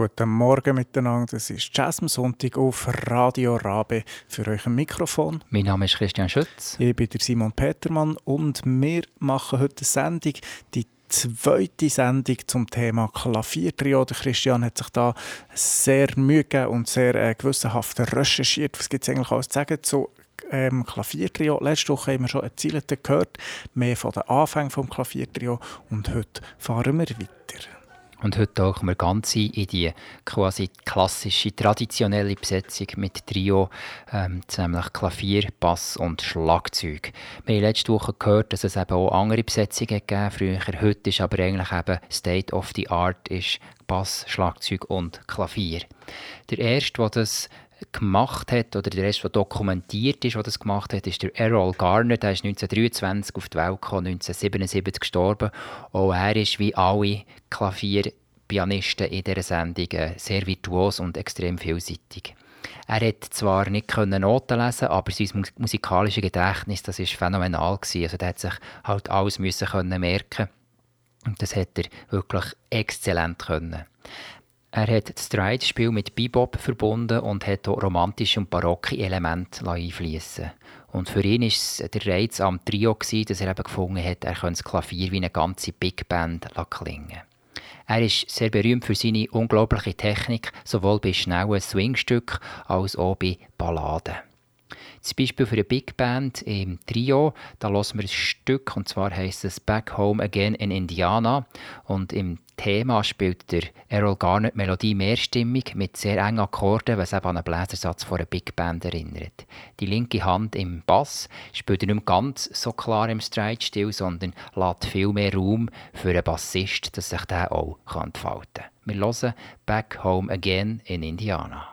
Guten Morgen miteinander. Das ist Jazz am Sonntag auf Radio Rabe für euch ein Mikrofon. Mein Name ist Christian Schütz. Ich bin der Simon Petermann und wir machen heute eine Sendung, die zweite Sendung zum Thema Klaviertrio. Der Christian hat sich da sehr Mühe gegeben und sehr äh, gewissenhaft recherchiert. Was gibt es eigentlich alles zu sagen zu ähm, Klaviertrio. Letzte Woche haben wir schon ein gehört, mehr von den Anfängen des Klaviertrio und heute fahren wir weiter. Und heute tauchen wir ganz ein in die quasi klassische, traditionelle Besetzung mit Trio, ähm, nämlich Klavier, Bass und Schlagzeug. Wir haben letzte Woche gehört, dass es eben auch andere Besetzungen gegeben früher. Heute ist aber eigentlich eben State of the Art ist Bass, Schlagzeug und Klavier. Der erste, der das gemacht hat, oder der erste, der dokumentiert ist, der das gemacht hat, ist der Errol Garner. Der ist 1923 auf die Welt gekommen, 1977 gestorben. Auch er ist wie alle Klavierpianisten in dieser Sendung äh, sehr virtuos und extrem vielseitig. Er hat zwar nicht Noten lesen, aber sein musikalisches Gedächtnis, das ist phänomenal gewesen. Also, er hat sich halt alles müssen merken und das hat er wirklich exzellent können. Er hat das Stride-Spiel mit Bebop verbunden und hat auch romantische und barocke Elemente einfließen. Und für ihn war es der Reiz am Trio, dass er eben gefunden hat, er könnte das Klavier wie eine ganze Big Band klingen Er ist sehr berühmt für seine unglaubliche Technik, sowohl bei schnellen Swingstücken als auch bei Balladen. Zum Beispiel für eine Big Band im Trio, da hören wir ein Stück, und zwar heißt es Back Home Again in Indiana. Und im Thema spielt der Errol Garner die Melodie mehrstimmig mit sehr engen Akkorden, was eben an einen Bläsersatz von einer Big Band erinnert. Die linke Hand im Bass spielt nicht ganz so klar im Stride-Stil, sondern lässt viel mehr Raum für einen Bassist, dass sich der auch entfalten kann. Wir hören Back Home Again in Indiana.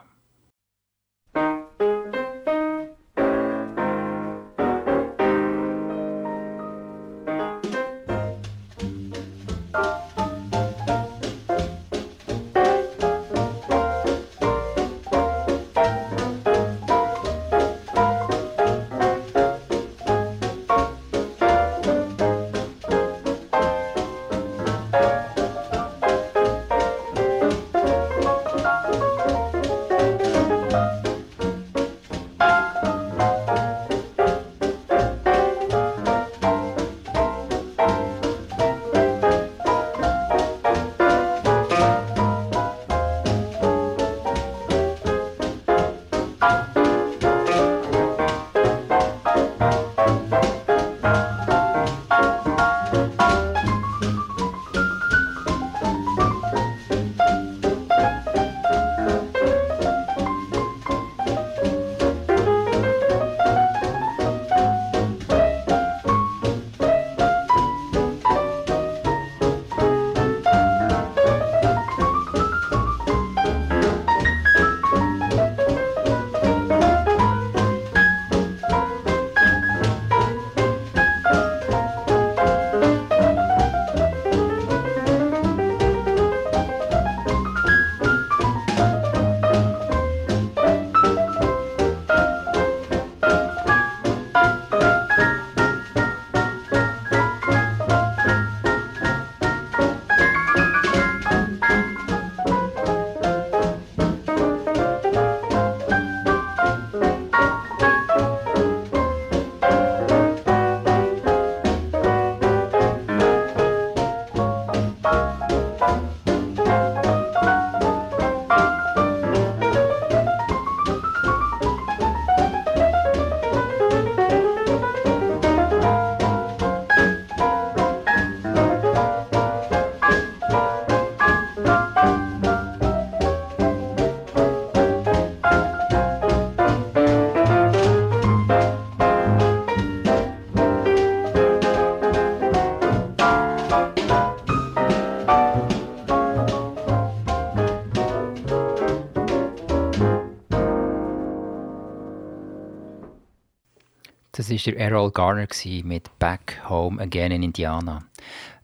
Das war der Errol Garner mit Back Home Again in Indiana.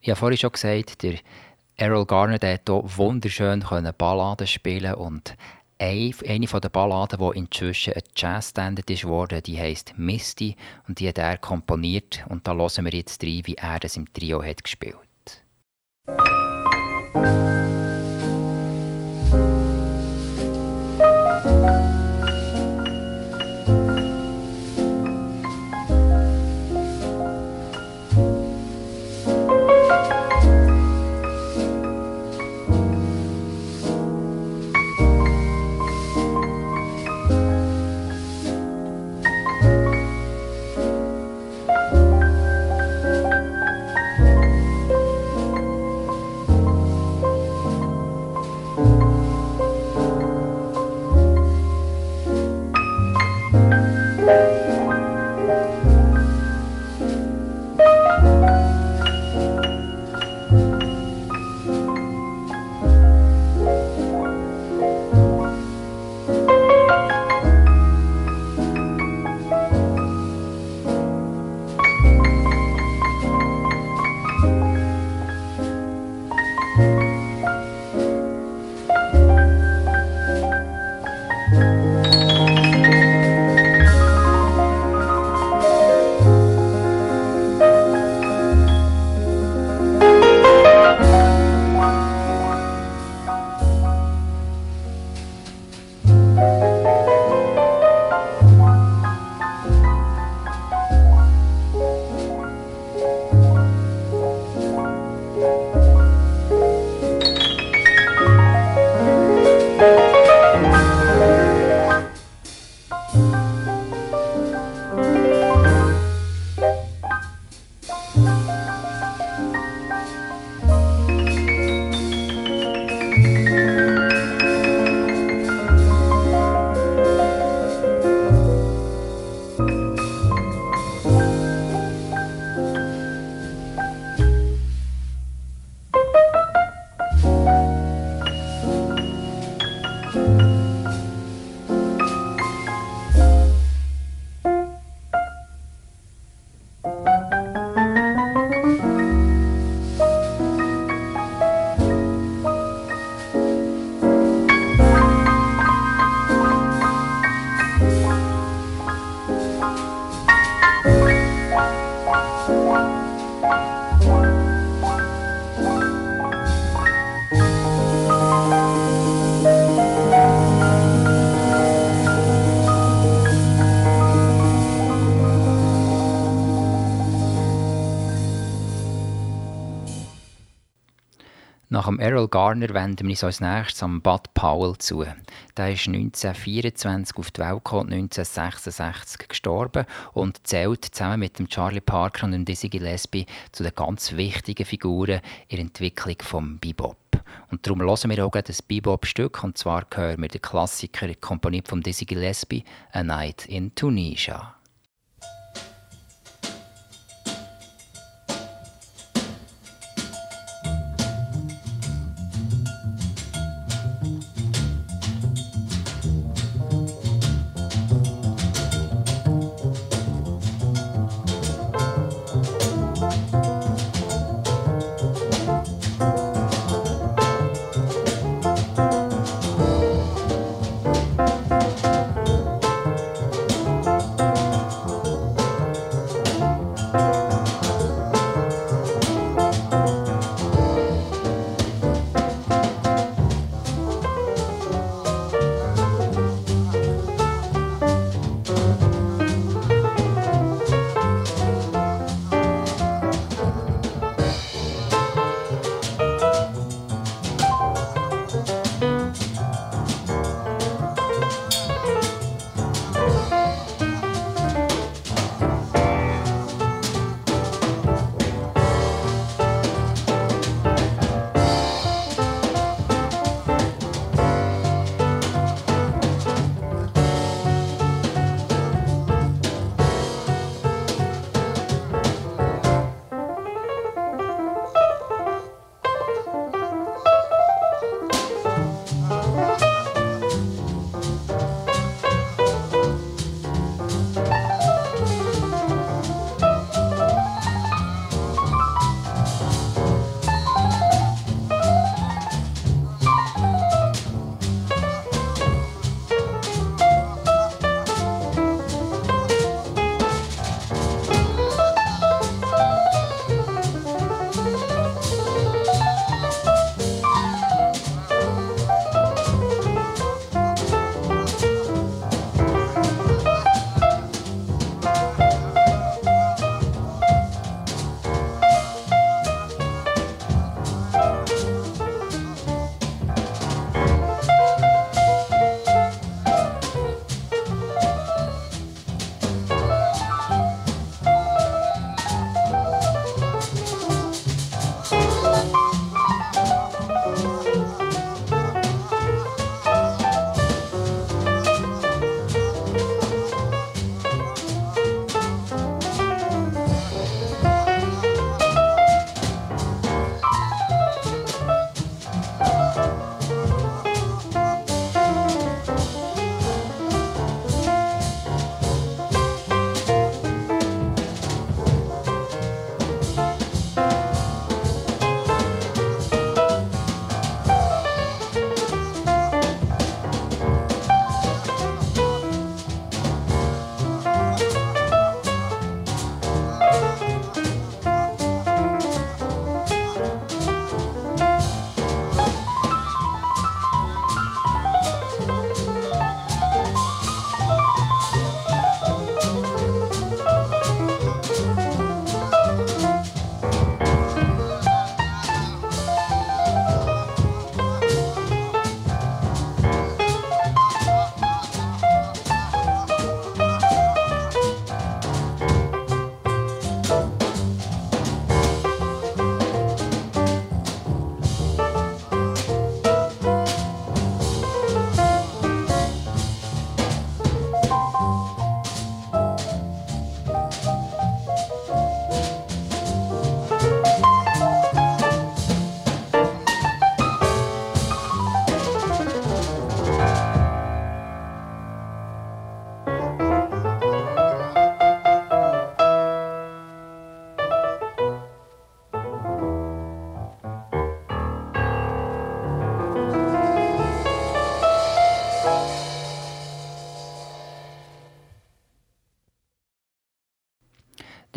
Ich habe vorhin schon gesagt, der Errol Garner der hier wunderschön Balladen spielen und eine von den Balladen, die inzwischen ein Jazz-Standard ist geworden, die heisst Misty und die hat er komponiert und da hören wir jetzt rein, wie er das im Trio hat gespielt. Nach dem Errol Garner wenden wir uns als nächstes am Bud Powell zu. Der ist 1924 auf die Welt gekommen, 1966 gestorben und zählt zusammen mit dem Charlie Parker und dem Dizzy Gillespie zu den ganz wichtigen Figuren in der Entwicklung des Bebop. Und darum hören wir auch das Bebop-Stück, und zwar hören wir den Klassiker, komponiert von Dizzy Gillespie, «A Night in Tunisia».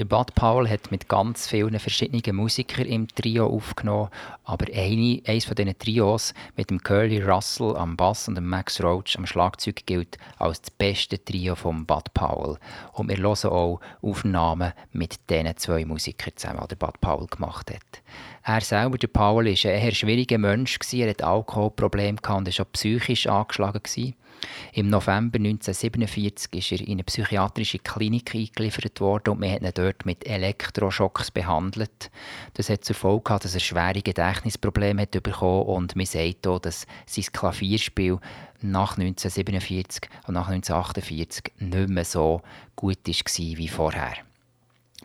Bud Powell hat mit ganz vielen verschiedenen Musikern im Trio aufgenommen, aber eine, eines von diesen Trios mit dem Curly Russell am Bass und dem Max Roach am Schlagzeug gilt als das beste Trio von Bud Powell. Und wir hören auch Aufnahmen mit diesen zwei Musikern zusammen, die Bud Powell gemacht hat. Er selber, der Powell, war ein eher schwieriger Mensch. Er hatte Alkoholprobleme und war auch psychisch angeschlagen. Im November 1947 ist er in eine psychiatrische Klinik eingeliefert worden und man hat ihn dort mit Elektroschocks behandelt. Das hat zur Folge gehabt, dass er schwere Gedächtnisprobleme hat bekommen und man sagt auch, dass sein Klavierspiel nach 1947 und nach 1948 nicht mehr so gut war wie vorher.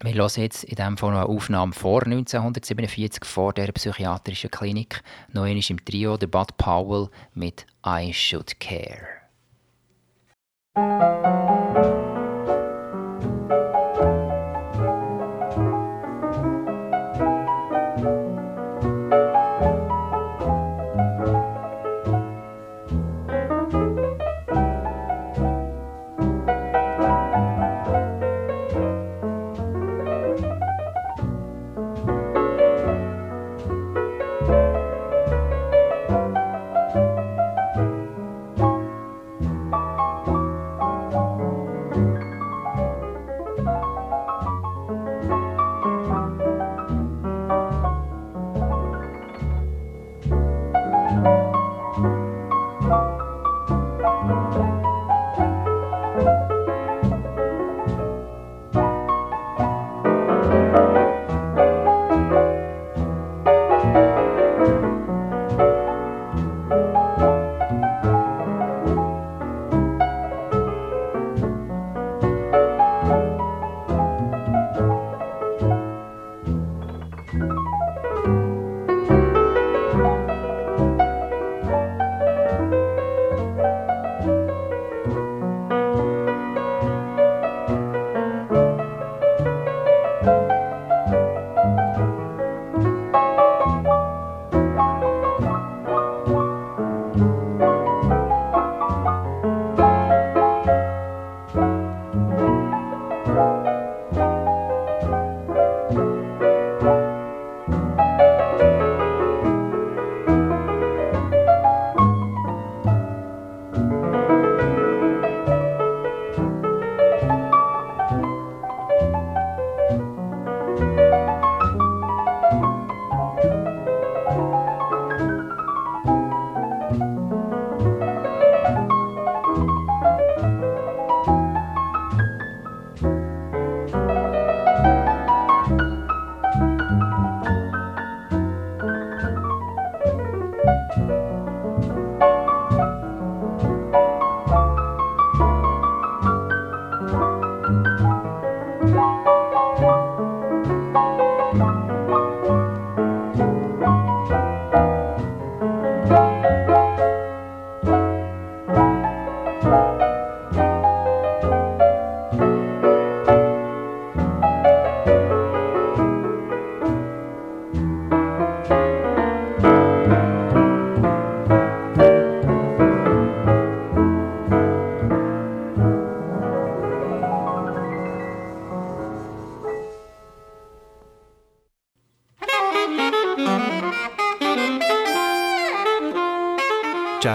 Wir hören jetzt in diesem Fall noch eine Aufnahme vor 1947, vor der psychiatrischen Klinik. Noch im Trio der Bud Powell mit I Should Care. Thank you.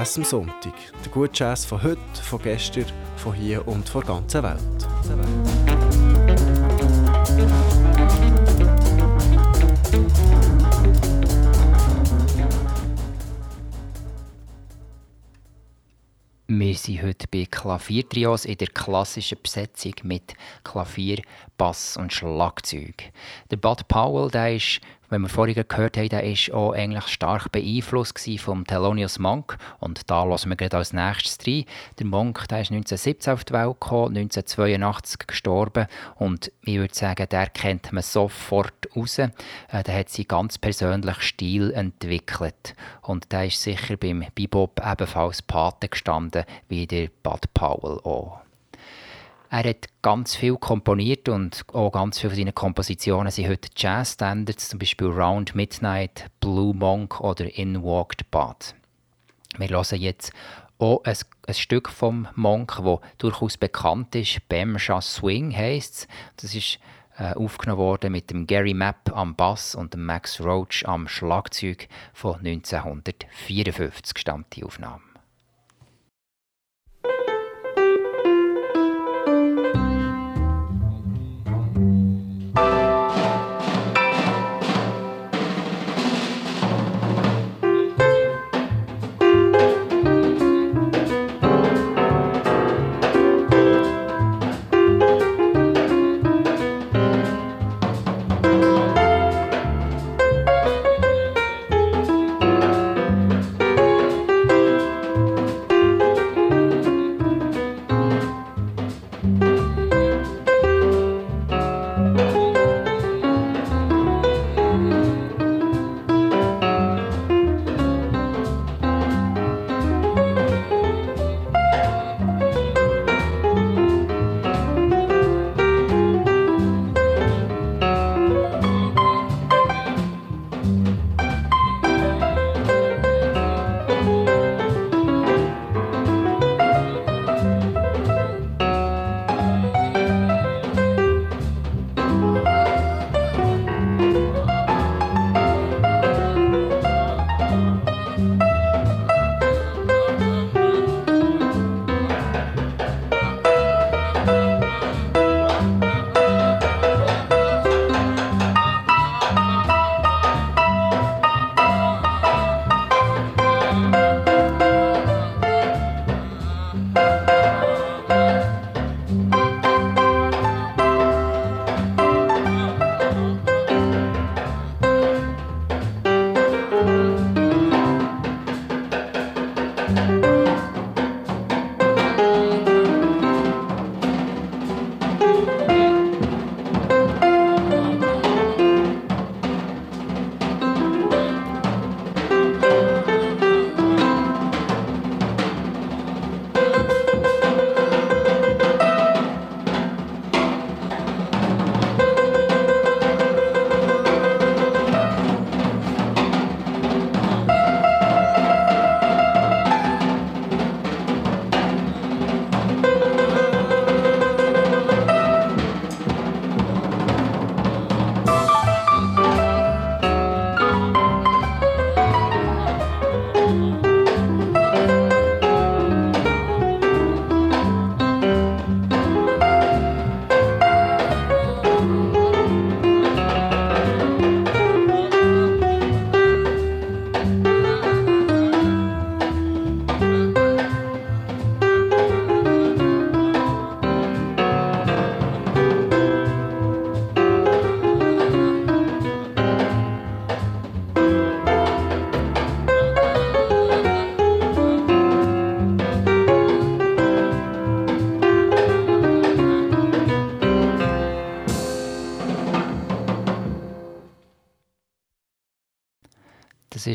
Jazz am Sonntag. Der gute Jazz von heute, von gestern, von hier und von der ganzen Welt. Wir sind heute bei Klaviertrios in der klassischen Besetzung mit Klavier, Bass und Schlagzeug. Der Bud Powell der ist wenn wir vorhin gehört haben, der war auch eigentlich stark beeinflusst vom Thelonious Monk. Und da lassen wir gerade als nächstes rein. Der Monk der ist 1917 auf die Welt gekommen, 1982 gestorben. Und ich würde sagen, der kennt man sofort raus. Äh, der hat seinen ganz persönlichen Stil entwickelt. Und der ist sicher beim Bebop ebenfalls Pate gestanden, wie der Bud Powell auch. Er hat ganz viel komponiert und auch ganz viele von seinen Kompositionen sind heute Jazz-Standards, zum Beispiel Round Midnight, Blue Monk oder In Walked Bud. Wir hören jetzt auch ein, ein Stück vom Monk, das durchaus bekannt ist. Bamsha Swing heisst es. Das ist äh, aufgenommen worden mit dem Gary Mapp am Bass und dem Max Roach am Schlagzeug von 1954 stammt die Aufnahme.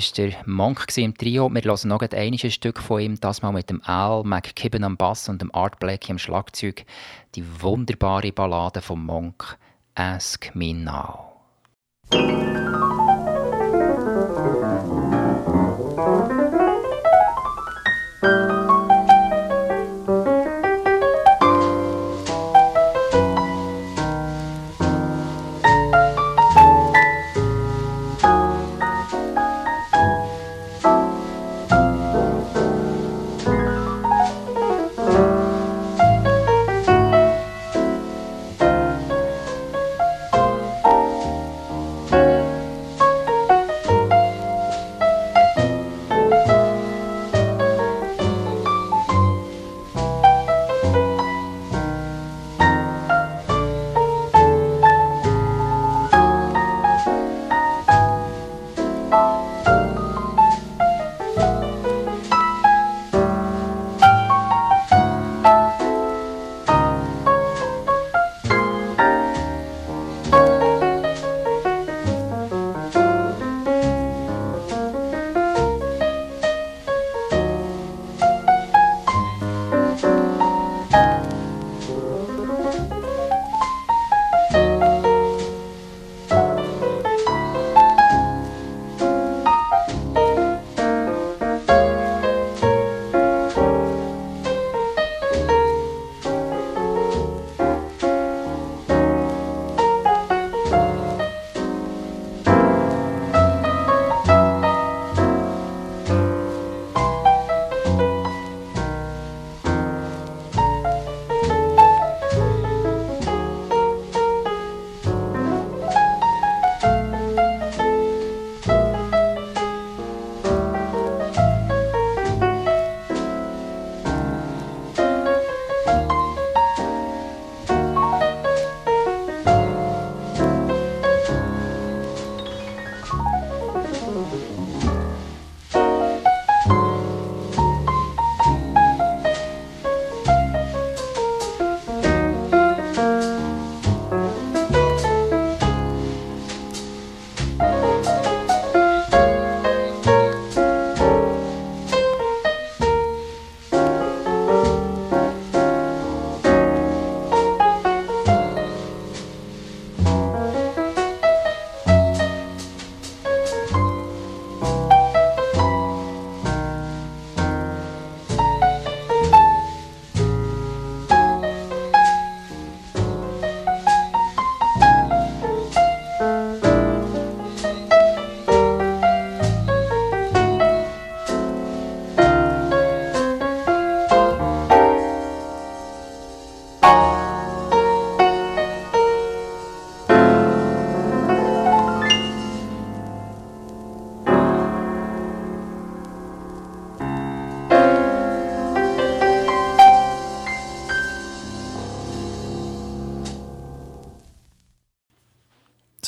War der Monk im Trio. Wir hören noch ein Stück von ihm, das mal mit dem Al McKibben am Bass und dem Art Blakey am Schlagzeug. Die wunderbare Ballade vom Monk «Ask Me Now».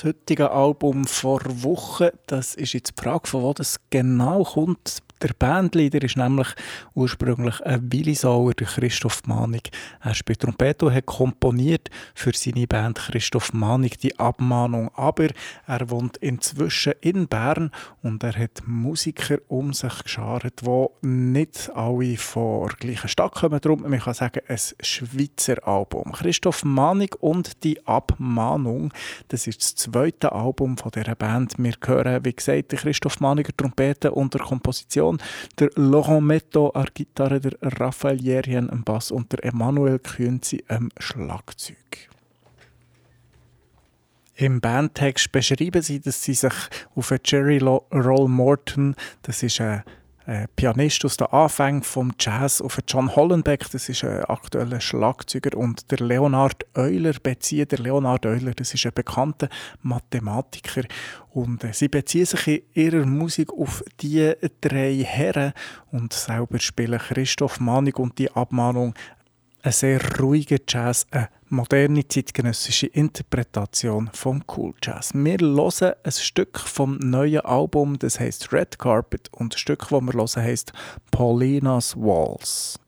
Heutige Album vor Wochen. Das ist jetzt die Frage, von wo das genau kommt der Bandleader ist nämlich ursprünglich ein Willisauer, der Christoph Manig. Er spielt Trompete und hat komponiert für seine Band Christoph Manig die Abmahnung. Aber er wohnt inzwischen in Bern und er hat Musiker um sich geschart, die nicht alle von der gleichen Stadt kommen. Darum, man kann sagen, ein Schweizer Album. Christoph Manig und die Abmahnung, das ist das zweite Album von dieser Band. Wir hören, wie gesagt, Christoph Maniger Trompete und der Komposition Percussion, der Laurent Metto an Gitarre, der Raphael Jerien am Bass und der Emanuel Künzi am Schlagzeug. Im Bandtext beschreiben sie, dass sie sich auf Jerry Roll Morton, das ist ein äh, Pianist aus den Anfängen vom Jazz auf John Hollenbeck, das ist ein aktueller Schlagzeuger, und der Leonard Euler beziehen. Der Leonard Euler, das ist ein bekannter Mathematiker. Und äh, sie beziehen sich in ihrer Musik auf die drei Herren und selber spielen Christoph Manig und die Abmahnung ein sehr ruhiger Jazz, eine moderne zeitgenössische Interpretation vom Cool Jazz. Wir hören ein Stück vom neuen Album, das heißt Red Carpet, und das Stück, das wir hören, heißt Paulina's Walls.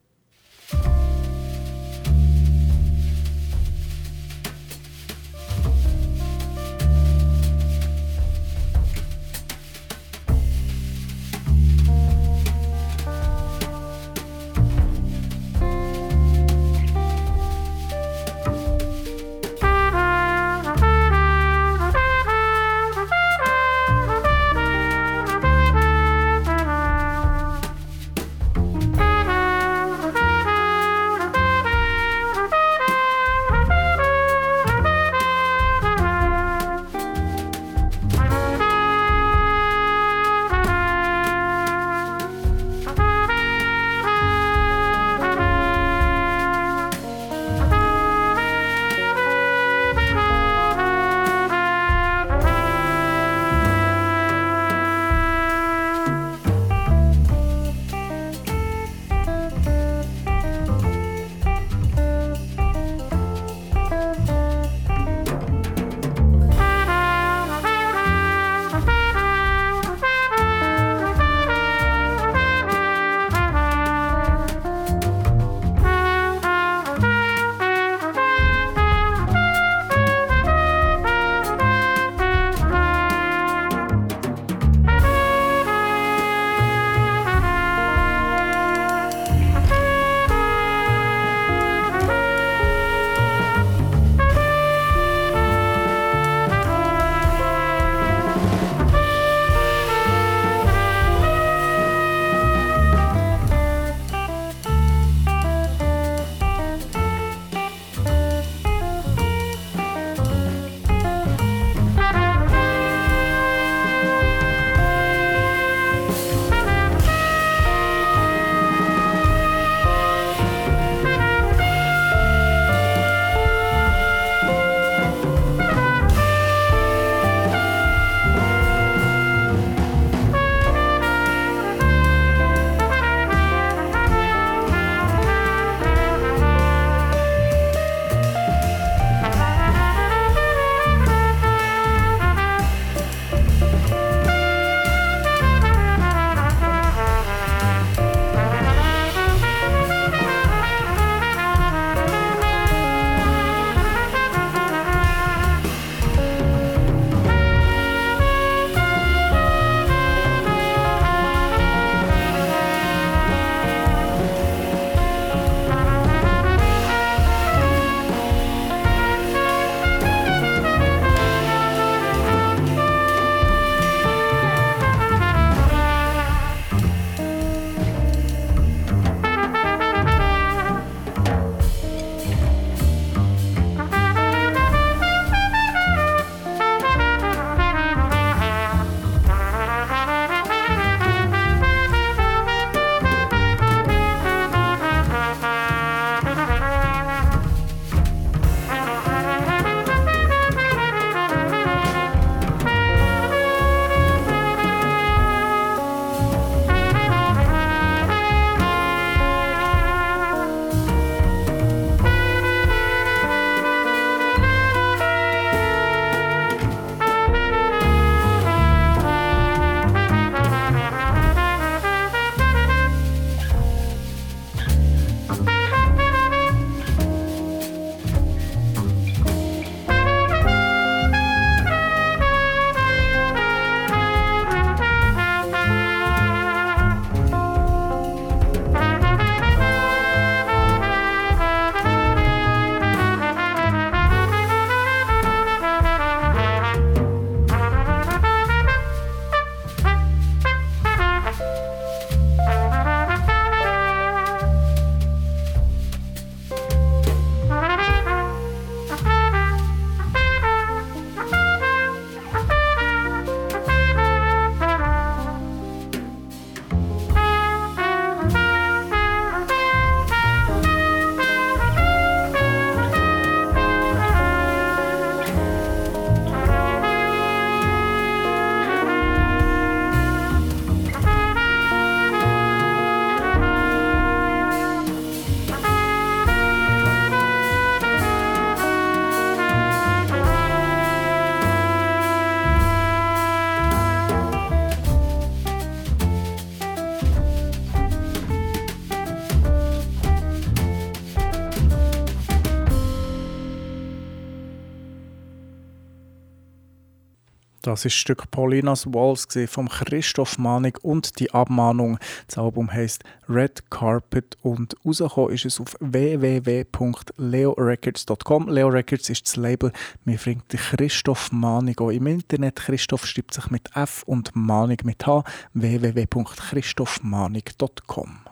Das ist Stück Paulinas Walls von Christoph Manig und die Abmahnung. Das Album heißt Red Carpet und rausgekommen ist es auf www.leorecords.com. Leo Records ist das Label. Mir bringt Christoph Manig auch im Internet. Christoph schreibt sich mit F und Manig mit H. www.christophmanig.com.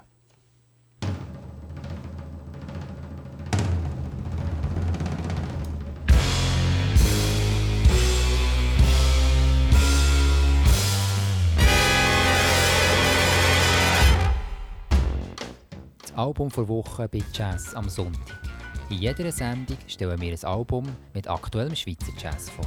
Album vor Woche bei Jazz am Sonntag. In jeder Sendung stellen wir ein Album mit aktuellem Schweizer Jazz vor.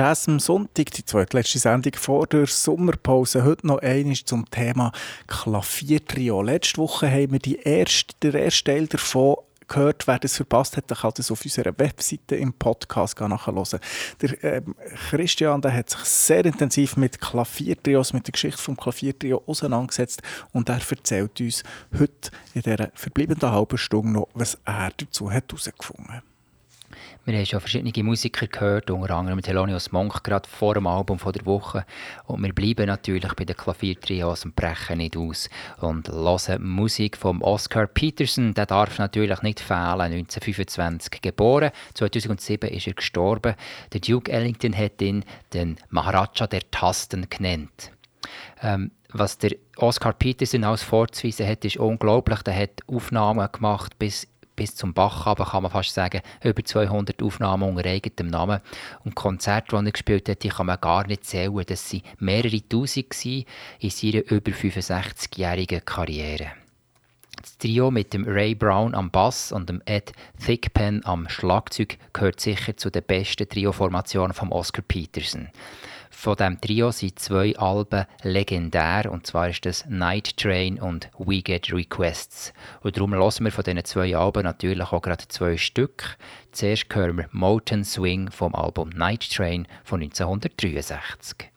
Jazz am Sonntag, die zweitletzte Sendung vor der Sommerpause. Heute noch einmal zum Thema Klaviertrio. Letzte Woche haben wir die erste, den ersten Teil davon gehört. Wer das verpasst hat, kann das auf unserer Webseite im Podcast nachhören. Der äh, Christian der hat sich sehr intensiv mit Klaviertrios, mit der Geschichte des Klaviertrio auseinandergesetzt und er erzählt uns heute in dieser verbleibenden halben Stunde noch, was er dazu herausgefunden hat. Wir haben schon verschiedene Musiker gehört, unter anderem Thelonious Monk, gerade vor dem Album der Woche. Und wir bleiben natürlich bei den Klaviertrios und brechen nicht aus. Und hören Musik von Oscar Peterson. Der darf natürlich nicht fehlen. 1925 geboren, 2007 ist er gestorben. Der Duke Ellington hat ihn den Maharaja der Tasten genannt. Ähm, was der Oscar Peterson als vorzuweisen hat, ist unglaublich. Er hat Aufnahmen gemacht bis bis zum Bach aber kann man fast sagen, über 200 Aufnahmen unter eigenem Namen. Und Konzerte, die er gespielt hat, die kann man gar nicht zählen. Das waren mehrere Tausend in seiner über 65-jährigen Karriere. Das Trio mit dem Ray Brown am Bass und dem Ed Thickpen am Schlagzeug gehört sicher zu den besten Trio-Formationen von Oscar Peterson. Von diesem Trio sind zwei Alben legendär, und zwar ist das Night Train und We Get Requests. Und darum hören wir von diesen zwei Alben natürlich auch gerade zwei Stück. Zuerst hören wir Mountain Swing vom Album Night Train von 1963.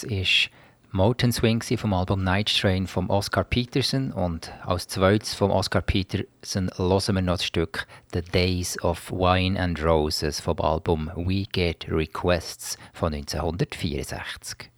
Das ist Mountain Swing vom Album Night Train von Oscar Peterson und als zweites vom Oscar Peterson hören wir noch das Stück The Days of Wine and Roses vom Album We Get Requests von 1964.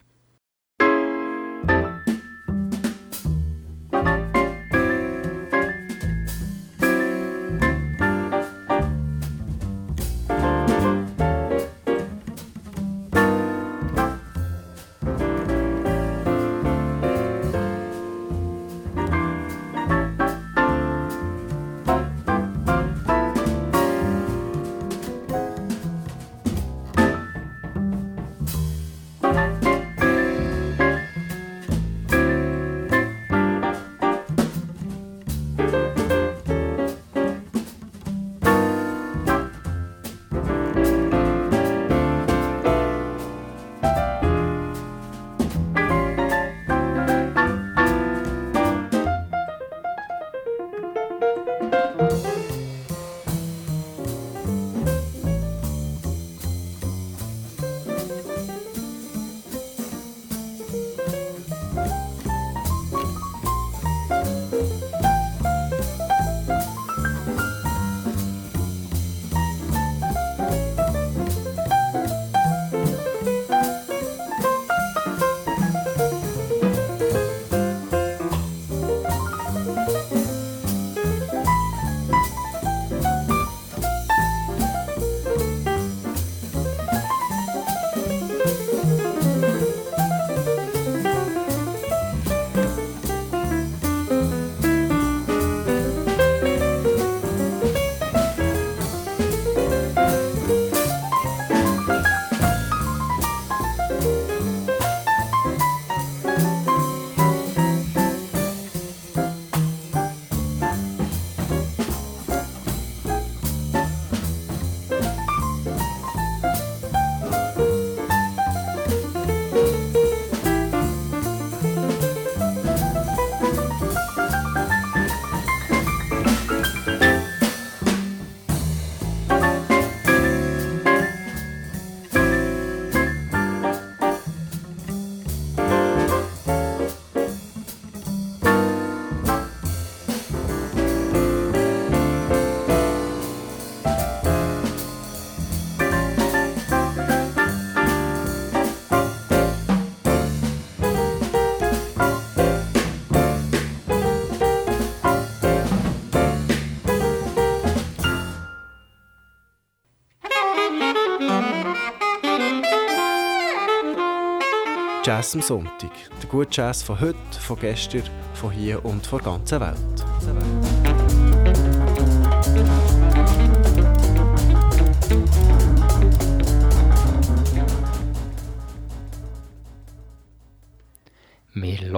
Jazz am Sonntag. Der gute Jazz von heute, von gestern, von hier und von der ganzen Welt.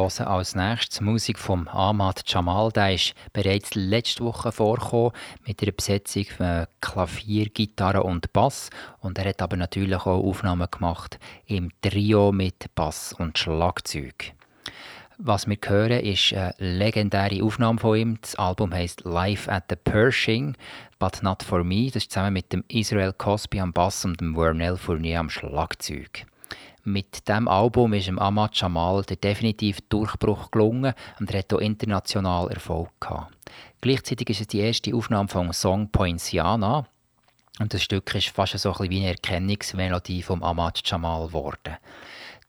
Hören als nächstes Musik von Ahmad Jamal. Der ist bereits letzte Woche vorgekommen mit einer Besetzung von Klavier, Gitarre und Bass. Und er hat aber natürlich auch Aufnahmen gemacht im Trio mit Bass und Schlagzeug. Was wir hören, ist eine legendäre Aufnahme von ihm. Das Album heißt Live at the Pershing, but not for me. Das ist zusammen mit dem Israel Cosby am Bass und dem Vernel Fournier am Schlagzeug. Mit diesem Album ist dem Ahmad Jamal der definitive Durchbruch gelungen und er hat auch international Erfolg gehabt. Gleichzeitig ist es die erste Aufnahme vom Song Poinciana und das Stück ist fast so ein wie eine Erkennungsmelodie vom Ahmad Jamal geworden.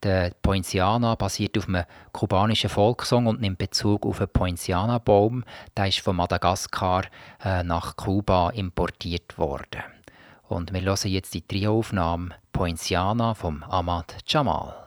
Der Poinciana basiert auf einem kubanischen Volkssong und nimmt Bezug auf einen Poinciana-Baum. Der ist von Madagaskar äh, nach Kuba importiert worden. Und wir hören jetzt die Trioaufnahme Poinciana vom Ahmad Jamal.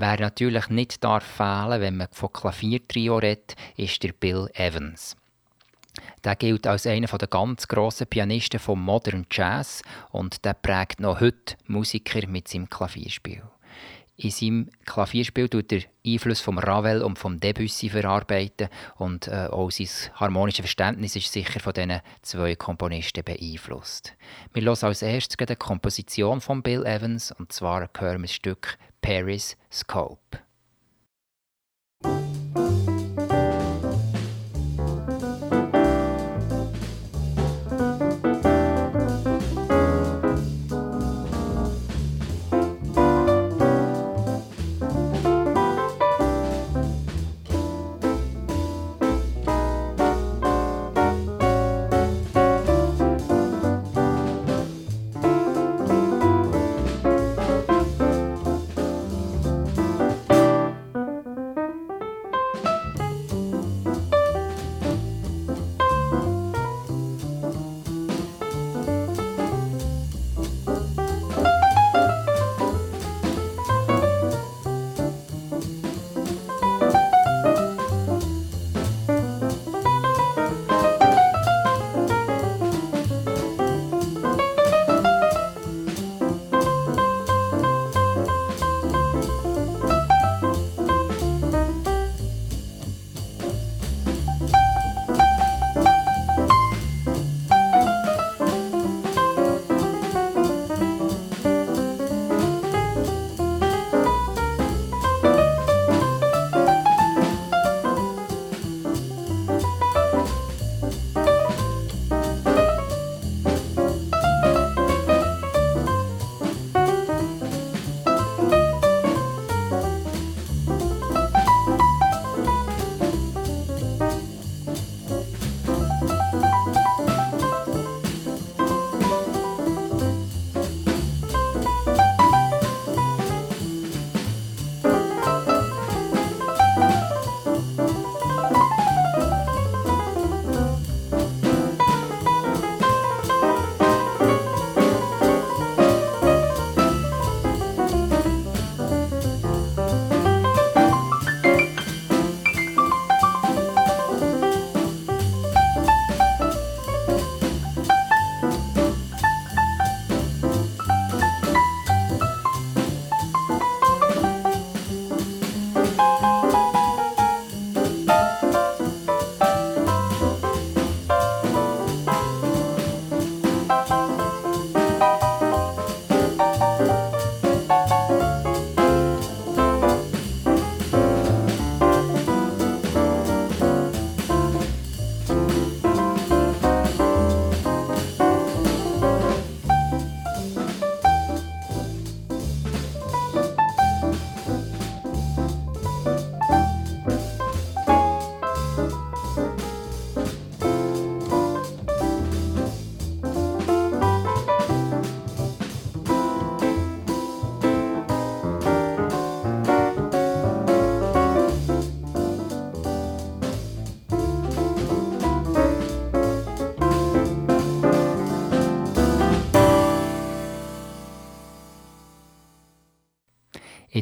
Wer natürlich nicht darf fehlen, wenn man von Klaviertrio redet, ist der Bill Evans. Der gilt als einer der ganz grossen Pianisten vom Modern Jazz und der prägt noch heute Musiker mit seinem Klavierspiel. In seinem Klavierspiel tut er Einfluss vom Ravel und vom Debussy verarbeiten und äh, auch sein harmonisches Verständnis ist sicher von diesen zwei Komponisten beeinflusst. Wir hören als erstes eine Komposition von Bill Evans und zwar hören wir das Stück Paris Scope.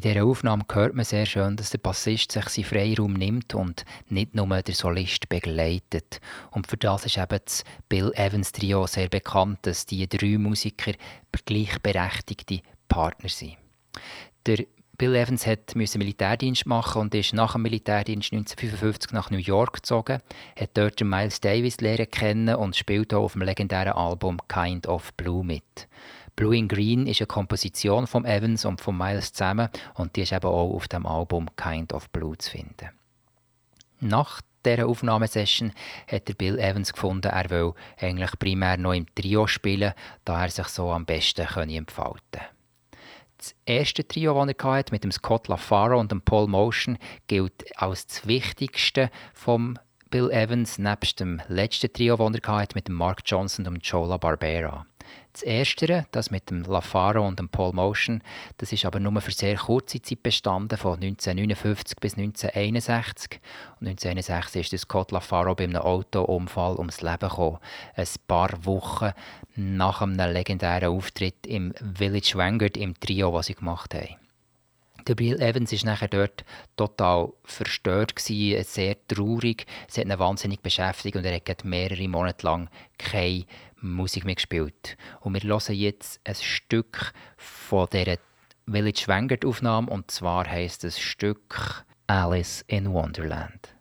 Dieser Aufnahme hört man sehr schön, dass der Bassist sich seinen Freiraum nimmt und nicht nur der Solist begleitet. Und für das ist eben das Bill Evans Trio sehr bekannt, dass die drei Musiker gleichberechtigte Partner sind. Der Bill Evans hat Militärdienst machen und ist nach dem Militärdienst 1955 nach New York gezogen, hat dort Miles Davis lernen kennen und spielt auch auf dem legendären Album Kind of Blue mit. Blue in Green ist eine Komposition von Evans und von Miles zusammen und die ist eben auch auf dem Album Kind of Blue zu finden. Nach dieser Aufnahmesession hat Bill Evans gefunden, er will eigentlich primär noch im Trio spielen, da er sich so am besten entfalten konnte. Das erste Trio, das er hatte, mit dem Scott LaFaro und dem Paul Motion, gilt als das wichtigste vom Bill Evans, nebst dem letzten Trio, das er hatte, mit dem Mark Johnson und Joe Barbera. Das erste, das mit dem LaFaro und dem Paul Motion, das ist aber nur für sehr kurze Zeit bestanden, von 1959 bis 1961. Und 1961 ist Scott LaFaro bei einem Autounfall ums Leben gekommen. Ein paar Wochen nach einem legendären Auftritt im Village Vanguard im Trio, was sie gemacht haben. Der Bill Evans war nachher dort total verstört, sehr traurig. Es hat ihn wahnsinnig beschäftigt und er hat mehrere Monate lang keine Musik mehr gespielt. Und wir hören jetzt ein Stück von dieser Village Vanguard Aufnahme und zwar heißt das Stück Alice in Wonderland.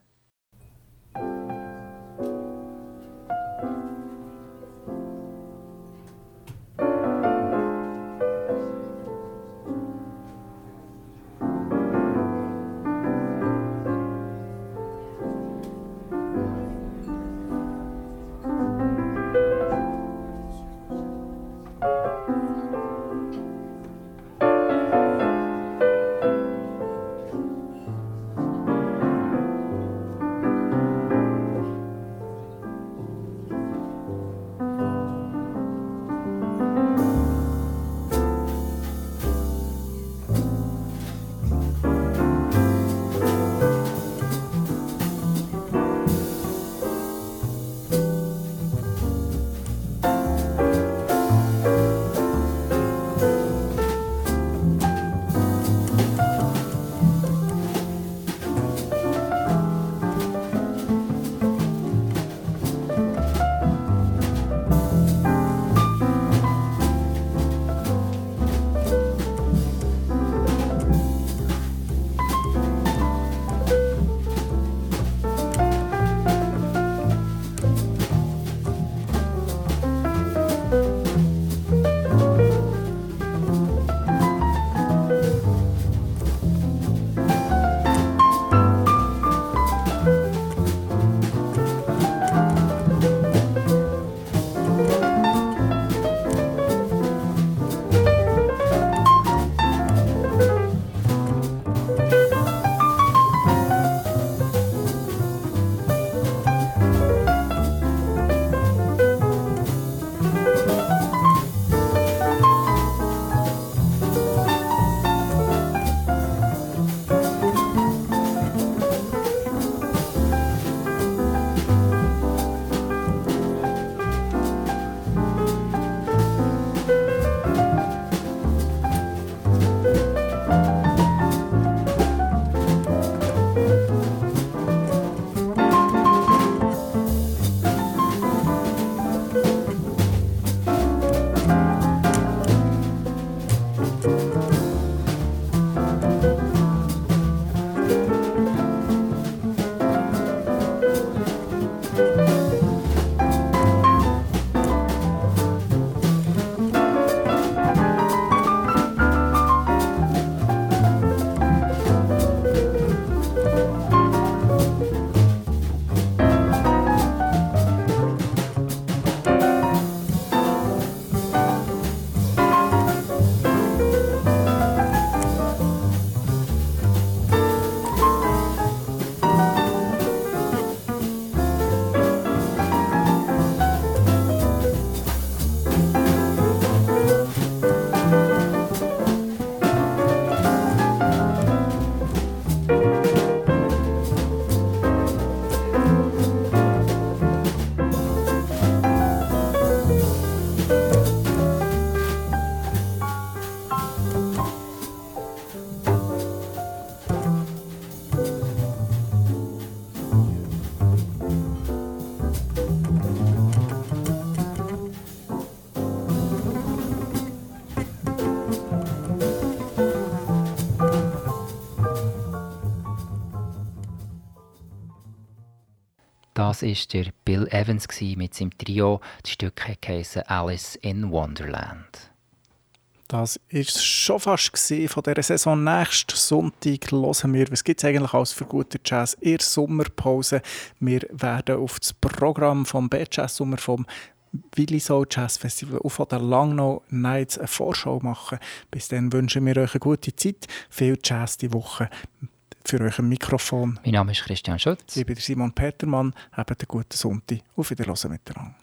Das war der Bill Evans mit seinem Trio. Das Stück heisst Alice in Wonderland. Das war schon fast von dieser Saison. Nächsten Sonntag hören wir, was gibt es eigentlich alles für gute Jazz in der Sommerpause. Wir werden auf das Programm vom B-Jazz Sommer vom Willi Soul Jazz Festival auf der Langnau Nights eine Vorschau machen. Bis dann wünschen wir euch eine gute Zeit, viel Jazz die Woche für euch ein Mikrofon. Mein Name ist Christian Schutz. Ich bin Simon Petermann. Habt einen guten Sonntag. Auf Wiedersehen miteinander.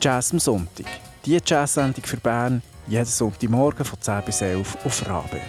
Jazz am Sonntag. Die Jazz-Sendung für Bern jeden Sonntagmorgen von 10 bis 11 auf Rabe.